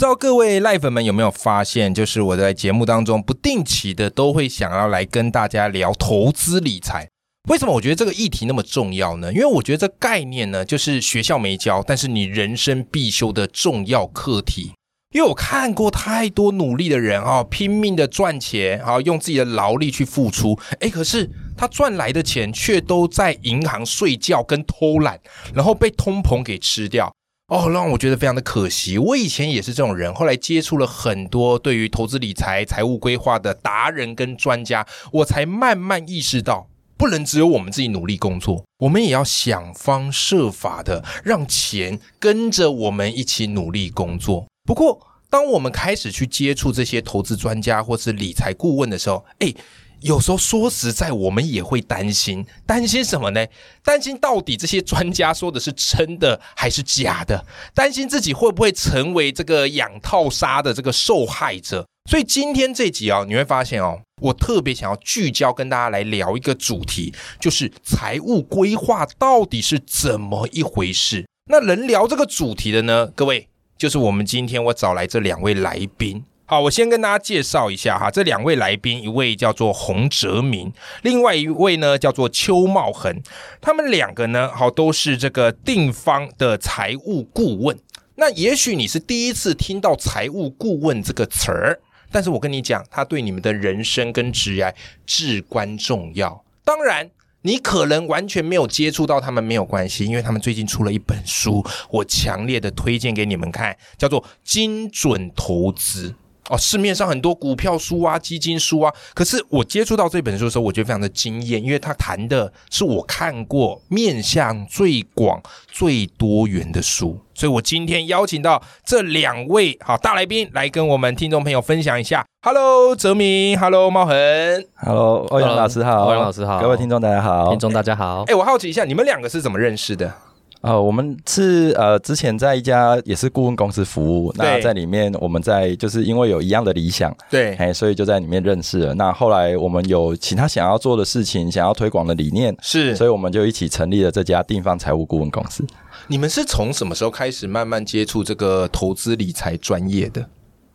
不知道各位赖粉们有没有发现，就是我在节目当中不定期的都会想要来跟大家聊投资理财。为什么我觉得这个议题那么重要呢？因为我觉得这概念呢，就是学校没教，但是你人生必修的重要课题。因为我看过太多努力的人啊，拼命的赚钱啊，用自己的劳力去付出，诶，可是他赚来的钱却都在银行睡觉跟偷懒，然后被通膨给吃掉。哦，让我觉得非常的可惜。我以前也是这种人，后来接触了很多对于投资理财、财务规划的达人跟专家，我才慢慢意识到，不能只有我们自己努力工作，我们也要想方设法的让钱跟着我们一起努力工作。不过，当我们开始去接触这些投资专家或是理财顾问的时候，哎。有时候说实在，我们也会担心，担心什么呢？担心到底这些专家说的是真的还是假的？担心自己会不会成为这个养套杀的这个受害者？所以今天这集啊，你会发现哦，我特别想要聚焦跟大家来聊一个主题，就是财务规划到底是怎么一回事？那能聊这个主题的呢？各位，就是我们今天我找来这两位来宾。好，我先跟大家介绍一下哈，这两位来宾，一位叫做洪哲明，另外一位呢叫做邱茂恒，他们两个呢，好都是这个定方的财务顾问。那也许你是第一次听到财务顾问这个词儿，但是我跟你讲，他对你们的人生跟职业至关重要。当然，你可能完全没有接触到他们没有关系，因为他们最近出了一本书，我强烈的推荐给你们看，叫做《精准投资》。哦，市面上很多股票书啊、基金书啊，可是我接触到这本书的时候，我觉得非常的惊艳，因为它谈的是我看过面向最广、最多元的书，所以我今天邀请到这两位好大来宾来跟我们听众朋友分享一下。Hello，泽明，Hello，茂恒，Hello，欧阳老师好，欧阳老师好，各位听众大家好，听众大家好。哎，我好奇一下，你们两个是怎么认识的？呃，我们是呃之前在一家也是顾问公司服务，那在里面我们在就是因为有一样的理想，对，哎，所以就在里面认识了。那后来我们有其他想要做的事情，想要推广的理念，是，所以我们就一起成立了这家定方财务顾问公司。你们是从什么时候开始慢慢接触这个投资理财专业的？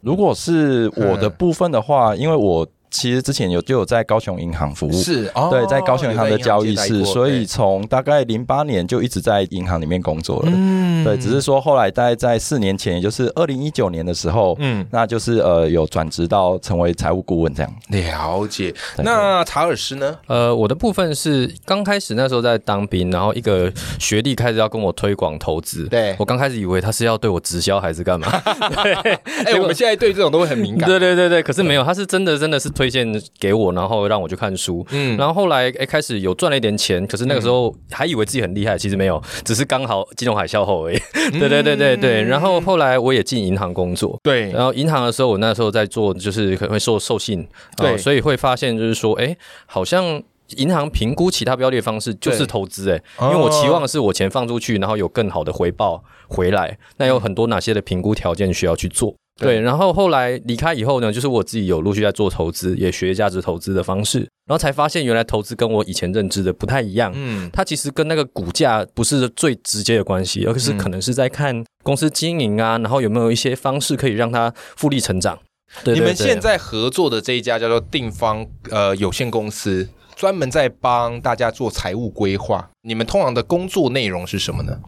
如果是我的部分的话，因为我。其实之前有就有在高雄银行服务，是，哦对，在高雄银行的交易室，所以从大概零八年就一直在银行里面工作了。嗯，对，只是说后来大概在四年前，也就是二零一九年的时候，嗯，那就是呃有转职到成为财务顾问这样。了解。那查尔斯呢？呃，我的部分是刚开始那时候在当兵，然后一个学弟开始要跟我推广投资。对，我刚开始以为他是要对我直销还是干嘛？哎，我们现在对这种都会很敏感。对对对对，可是没有，他是真的真的是推。推荐给我，然后让我去看书，嗯，然后后来哎开始有赚了一点钱，可是那个时候还以为自己很厉害，其实没有，只是刚好金融海啸后而已。对对对对对，然后后来我也进银行工作，对，然后银行的时候我那时候在做，就是可能会受授信，对，所以会发现就是说，哎，好像银行评估其他标的的方式就是投资，哎，因为我期望的是我钱放出去，然后有更好的回报回来，那有很多哪些的评估条件需要去做。对，然后后来离开以后呢，就是我自己有陆续在做投资，也学价值投资的方式，然后才发现原来投资跟我以前认知的不太一样。嗯，它其实跟那个股价不是最直接的关系，而是可能是在看公司经营啊，然后有没有一些方式可以让它复利成长。你们现在合作的这一家叫做定方呃有限公司，专门在帮大家做财务规划。你们通常的工作内容是什么呢？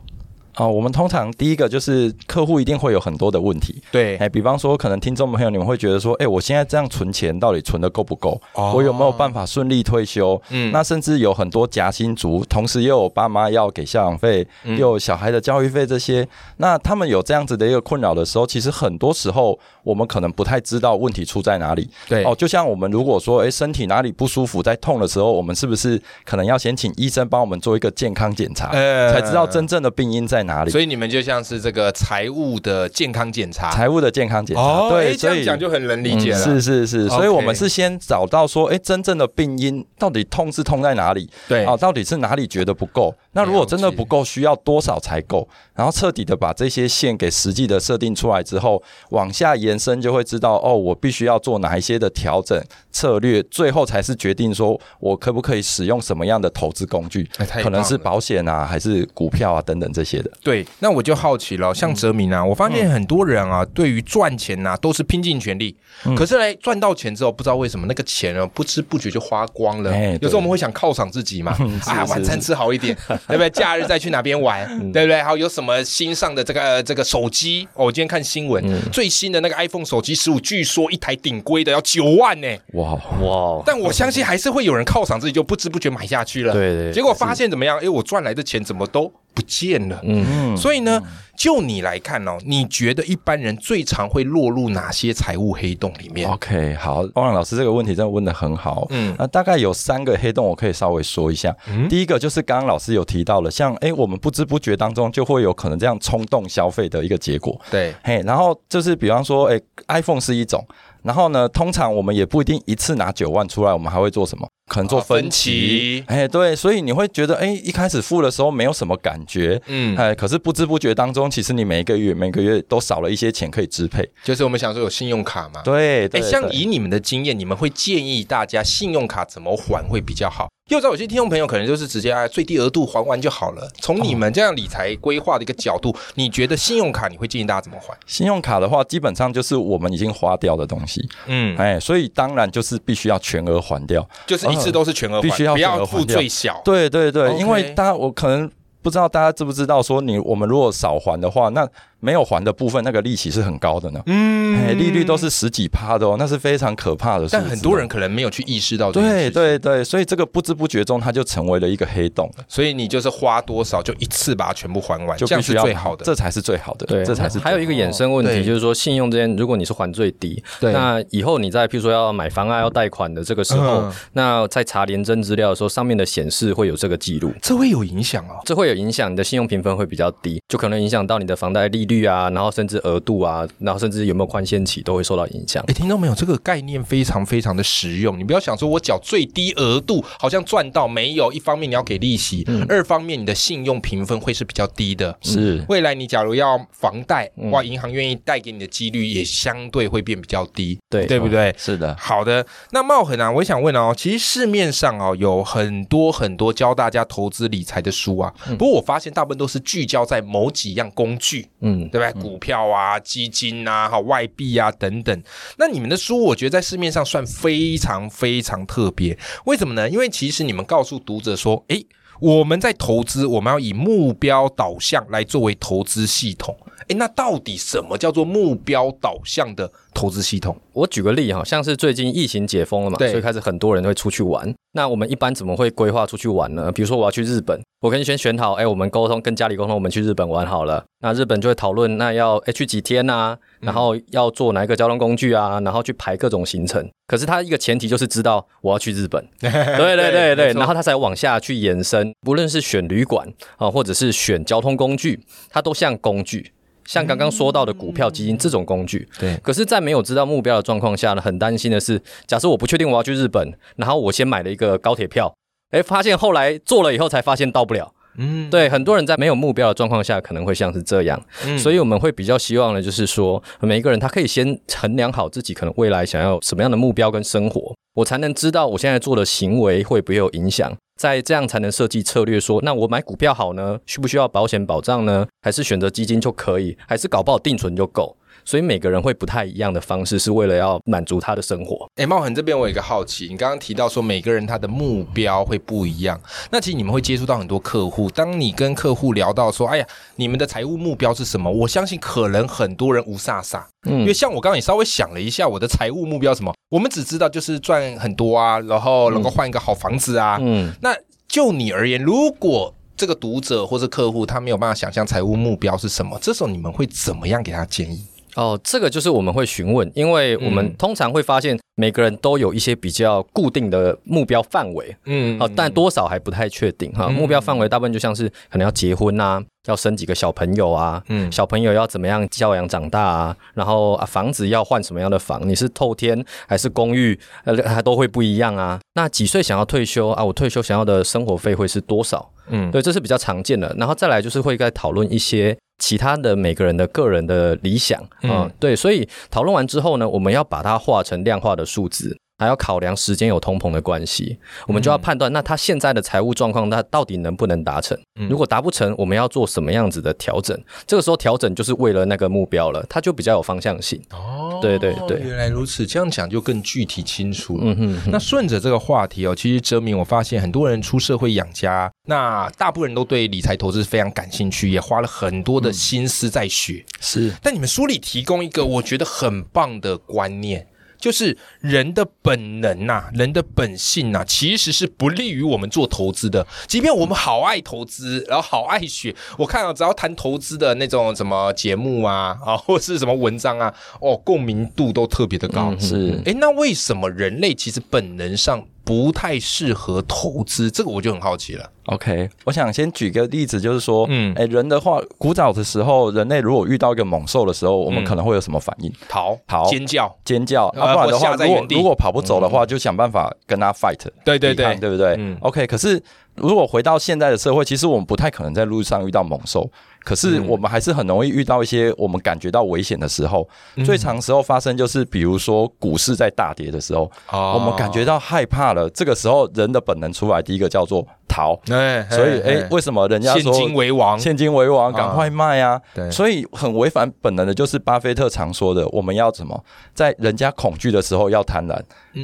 哦，我们通常第一个就是客户一定会有很多的问题，对，哎，比方说可能听众朋友你们会觉得说，哎，我现在这样存钱到底存的够不够？我有没有办法顺利退休？嗯，那甚至有很多夹心族，同时又有爸妈要给赡养费，又有小孩的教育费这些，那他们有这样子的一个困扰的时候，其实很多时候我们可能不太知道问题出在哪里。对，哦，就像我们如果说，哎，身体哪里不舒服在痛的时候，我们是不是可能要先请医生帮我们做一个健康检查，才知道真正的病因在哪里。所以你们就像是这个财务的健康检查，财务的健康检查。对，这样讲就很能理解了。是是是，所以我们是先找到说，哎，真正的病因到底痛是痛在哪里？对啊，到底是哪里觉得不够？那如果真的不够，需要多少才够？然后彻底的把这些线给实际的设定出来之后，往下延伸就会知道，哦，我必须要做哪一些的调整策略，最后才是决定说我可不可以使用什么样的投资工具，可能是保险啊，还是股票啊等等这些的。对，那我就好奇了，像哲明啊，我发现很多人啊，对于赚钱呐都是拼尽全力，可是嘞赚到钱之后，不知道为什么那个钱啊不知不觉就花光了。有时候我们会想犒赏自己嘛，啊，晚餐吃好一点，对不对？假日再去哪边玩，对不对？还有有什么新上的这个这个手机？我今天看新闻，最新的那个 iPhone 手机十五，据说一台顶规的要九万呢。哇哇！但我相信还是会有人犒赏自己，就不知不觉买下去了。对对。结果发现怎么样？哎，我赚来的钱怎么都不见了？嗯。所以呢？就你来看哦，你觉得一般人最常会落入哪些财务黑洞里面？OK，好，欧阳老师这个问题真的问的很好。嗯，那大概有三个黑洞，我可以稍微说一下。第一个就是刚刚老师有提到了，像哎，我们不知不觉当中就会有可能这样冲动消费的一个结果。对，嘿，然后就是比方说，哎，iPhone 是一种。然后呢，通常我们也不一定一次拿九万出来，我们还会做什么？可能做分期。哎，对，所以你会觉得，哎，一开始付的时候没有什么感觉，嗯，哎，可是不知不觉当中，其实你每一个月每个月都少了一些钱可以支配。就是我们想说有信用卡嘛，对，哎，像以你们的经验，你们会建议大家信用卡怎么还会比较好？又在有些听众朋友可能就是直接啊最低额度还完就好了。从你们这样理财规划的一个角度，你觉得信用卡你会建议大家怎么还？信用卡的话，基本上就是我们已经花掉的东西，嗯，哎，所以当然就是必须要全额还掉，就是一次都是全额，必须要不要付最小。对对对，因为大家我可能不知道大家知不知道，说你我们如果少还的话，那。没有还的部分，那个利息是很高的呢。嗯，哎利率都是十几趴的哦，那是非常可怕的。但很多人可能没有去意识到。对对对，所以这个不知不觉中，它就成为了一个黑洞。所以你就是花多少就一次把它全部还完，这样是最好的，这才是最好的。对，这才是。还有一个衍生问题就是说，信用之间如果你是还最低，那以后你在譬如说要买房啊、要贷款的这个时候，那在查廉征资料的时候，上面的显示会有这个记录，这会有影响哦。这会有影响，你的信用评分会比较低，就可能影响到你的房贷利率啊，然后甚至额度啊，然后甚至有没有宽限期都会受到影响。哎，听到没有？这个概念非常非常的实用。你不要想说我缴最低额度好像赚到没有？一方面你要给利息，嗯二方面你的信用评分会是比较低的。是，未来你假如要房贷，哇，银行愿意贷给你的几率也相对会变比较低。对，对不对？是的。好的，那茂恒啊，我想问哦，其实市面上哦有很多很多教大家投资理财的书啊，不过我发现大部分都是聚焦在某几样工具，嗯，对不对？股票。啊，基金啊，好外币啊，等等。那你们的书，我觉得在市面上算非常非常特别。为什么呢？因为其实你们告诉读者说，诶，我们在投资，我们要以目标导向来作为投资系统。诶，那到底什么叫做目标导向的投资系统？我举个例哈，像是最近疫情解封了嘛，所以开始很多人会出去玩。那我们一般怎么会规划出去玩呢？比如说我要去日本，我可以先选好，哎，我们沟通跟家里沟通，我们去日本玩好了。那日本就会讨论，那要去几天啊？然后要坐哪一个交通工具啊？然后去排各种行程。可是它一个前提就是知道我要去日本，对对对对，然后它才往下去延伸，不论是选旅馆啊，或者是选交通工具，它都像工具。像刚刚说到的股票基金这种工具，对。可是，在没有知道目标的状况下呢，很担心的是，假设我不确定我要去日本，然后我先买了一个高铁票，哎，发现后来做了以后才发现到不了。嗯，对。很多人在没有目标的状况下，可能会像是这样。嗯。所以我们会比较希望呢，就是说，每一个人他可以先衡量好自己可能未来想要什么样的目标跟生活，我才能知道我现在做的行为会不会有影响。在这样才能设计策略，说那我买股票好呢？需不需要保险保障呢？还是选择基金就可以？还是搞不好定存就够？所以每个人会不太一样的方式，是为了要满足他的生活。哎，茂恒这边我有一个好奇，你刚刚提到说每个人他的目标会不一样，那其实你们会接触到很多客户。当你跟客户聊到说，哎呀，你们的财务目标是什么？我相信可能很多人无煞煞，嗯，因为像我刚刚也稍微想了一下，我的财务目标什么，我们只知道就是赚很多啊，然后能够换一个好房子啊，嗯，那。就你而言，如果这个读者或是客户他没有办法想象财务目标是什么，这时候你们会怎么样给他建议？哦，这个就是我们会询问，因为我们通常会发现每个人都有一些比较固定的目标范围，嗯，哦，但多少还不太确定哈。目标范围大部分就像是可能要结婚啊，要生几个小朋友啊，嗯，小朋友要怎么样教养长大啊，然后啊房子要换什么样的房，你是透天还是公寓，呃，还都会不一样啊。那几岁想要退休啊？我退休想要的生活费会是多少？嗯，对，这是比较常见的。然后再来就是会在讨论一些。其他的每个人的个人的理想嗯，对，所以讨论完之后呢，我们要把它化成量化的数字，还要考量时间有通膨的关系，我们就要判断那他现在的财务状况，他到底能不能达成？如果达不成，我们要做什么样子的调整？这个时候调整就是为了那个目标了，它就比较有方向性。哦，对对对，原来如此，这样讲就更具体清楚。嗯哼，那顺着这个话题哦，其实哲明，我发现很多人出社会养家。那大部分人都对理财投资非常感兴趣，也花了很多的心思在学。是，但你们书里提供一个我觉得很棒的观念，就是人的本能呐，人的本性呐，其实是不利于我们做投资的。即便我们好爱投资，然后好爱学，我看啊只要谈投资的那种什么节目啊，啊，或是什么文章啊，哦，共鸣度都特别的高。是，哎，那为什么人类其实本能上？不太适合投资，这个我就很好奇了。OK，我想先举个例子，就是说，嗯，哎，人的话，古早的时候，人类如果遇到一个猛兽的时候，我们可能会有什么反应？逃，逃，尖叫，尖叫。啊，不然的话，如果如果跑不走的话，就想办法跟他 fight。对对对，对不对？OK，可是如果回到现在的社会，其实我们不太可能在路上遇到猛兽。可是我们还是很容易遇到一些我们感觉到危险的时候，最长时候发生就是，比如说股市在大跌的时候，我们感觉到害怕了，这个时候人的本能出来，第一个叫做。逃，所以哎，为什么人家说现金为王？现金为王，赶快卖啊！对，所以很违反本能的，就是巴菲特常说的，我们要什么？在人家恐惧的时候要贪婪，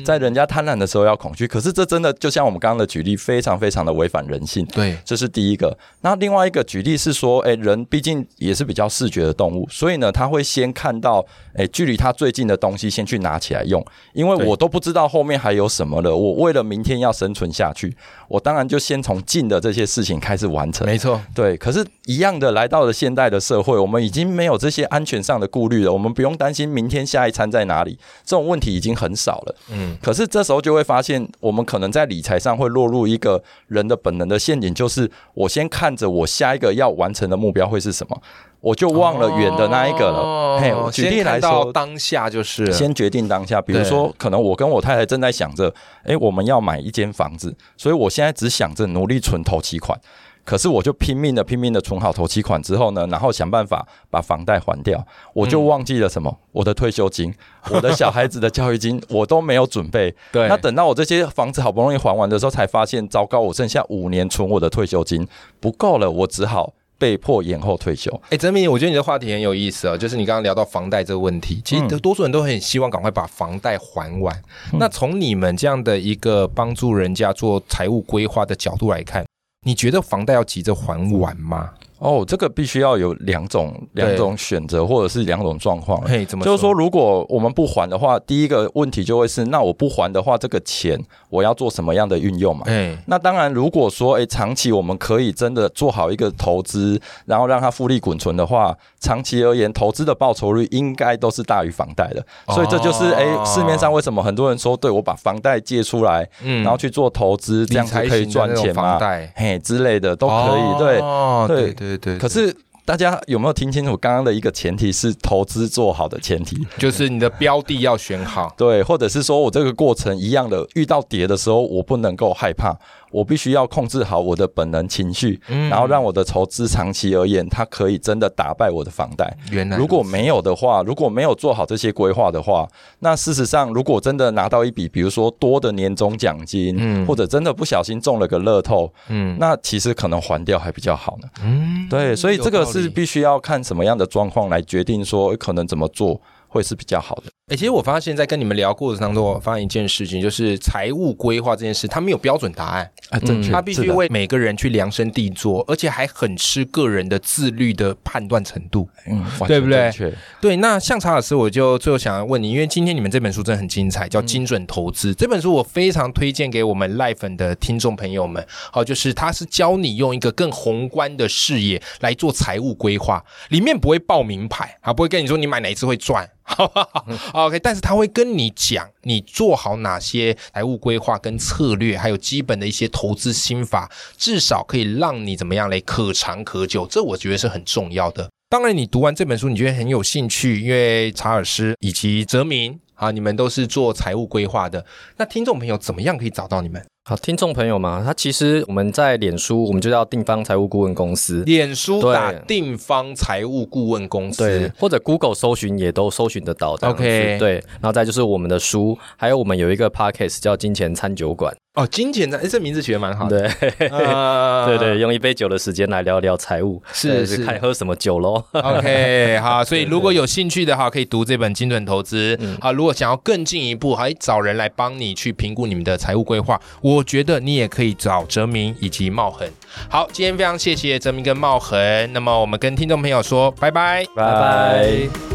在人家贪婪的时候要恐惧。可是这真的就像我们刚刚的举例，非常非常的违反人性。对，这是第一个。那另外一个举例是说，哎，人毕竟也是比较视觉的动物，所以呢，他会先看到哎距离他最近的东西，先去拿起来用，因为我都不知道后面还有什么了。我为了明天要生存下去，我当然就先。先从近的这些事情开始完成，没错，对。可是，一样的来到了现代的社会，我们已经没有这些安全上的顾虑了。我们不用担心明天下一餐在哪里，这种问题已经很少了。嗯。可是这时候就会发现，我们可能在理财上会落入一个人的本能的陷阱，就是我先看着我下一个要完成的目标会是什么。我就忘了远的那一个了。嘿，举例来说，当下就是先决定当下。比如说，可能我跟我太太正在想着，哎，我们要买一间房子，所以我现在只想着努力存头期款。可是我就拼命的、拼命的存好头期款之后呢，然后想办法把房贷还掉。我就忘记了什么？我的退休金、我的小孩子的教育金，我都没有准备。对。那等到我这些房子好不容易还完的时候，才发现糟糕，我剩下五年存我的退休金不够了，我只好。被迫延后退休。哎，泽明，我觉得你的话题很有意思啊，就是你刚刚聊到房贷这个问题，其实多数人都很希望赶快把房贷还完。那从你们这样的一个帮助人家做财务规划的角度来看，你觉得房贷要急着还完吗？哦，这个必须要有两种两种选择，或者是两种状况。嘿，怎么？就是说，如果我们不还的话，第一个问题就会是，那我不还的话，这个钱我要做什么样的运用嘛？哎，那当然，如果说，哎，长期我们可以真的做好一个投资，然后让它复利滚存的话，长期而言，投资的报酬率应该都是大于房贷的。所以这就是，哎，市面上为什么很多人说，对我把房贷借出来，嗯，然后去做投资，这样才可以赚钱嘛？贷？嘿，之类的都可以。对，对，对。对，可是大家有没有听清楚？刚刚的一个前提是投资做好的前提，就是你的标的要选好，对，或者是说我这个过程一样的，遇到跌的时候，我不能够害怕。我必须要控制好我的本能情绪，然后让我的筹资长期而言，它可以真的打败我的房贷。原来，如果没有的话，如果没有做好这些规划的话，那事实上，如果真的拿到一笔，比如说多的年终奖金，嗯，或者真的不小心中了个乐透，嗯，那其实可能还掉还比较好呢。嗯，对，所以这个是必须要看什么样的状况来决定说可能怎么做。会是比较好的。哎，其实我发现，在跟你们聊过程当中，我发现一件事情，就是财务规划这件事，它没有标准答案啊，正确，它必须为每个人去量身定做，而且还很吃个人的自律的判断程度，嗯，对不对？对。那像查老师，我就最后想要问你，因为今天你们这本书真的很精彩，叫《精准投资》这本书，我非常推荐给我们赖粉的听众朋友们。好，就是它是教你用一个更宏观的视野来做财务规划，里面不会报名牌啊，不会跟你说你买哪一次会赚。好好，OK，但是他会跟你讲，你做好哪些财务规划跟策略，还有基本的一些投资心法，至少可以让你怎么样嘞，可长可久。这我觉得是很重要的。当然，你读完这本书，你觉得很有兴趣，因为查尔斯以及泽明啊，你们都是做财务规划的。那听众朋友怎么样可以找到你们？好，听众朋友嘛，他其实我们在脸书，我们就叫定方财务顾问公司。脸书打定方财务顾问公司，对，或者 Google 搜寻也都搜寻得到。OK，对，然后再就是我们的书，还有我们有一个 Podcast 叫金钱餐酒馆。哦，金钱餐，哎，这名字取得蛮好的。对，对对，用一杯酒的时间来聊聊财务，是是，看喝什么酒喽。OK，好，所以如果有兴趣的话，可以读这本《精准投资》。好，如果想要更进一步，还找人来帮你去评估你们的财务规划，我觉得你也可以找哲明以及茂恒。好，今天非常谢谢哲明跟茂恒。那么我们跟听众朋友说拜拜，拜拜。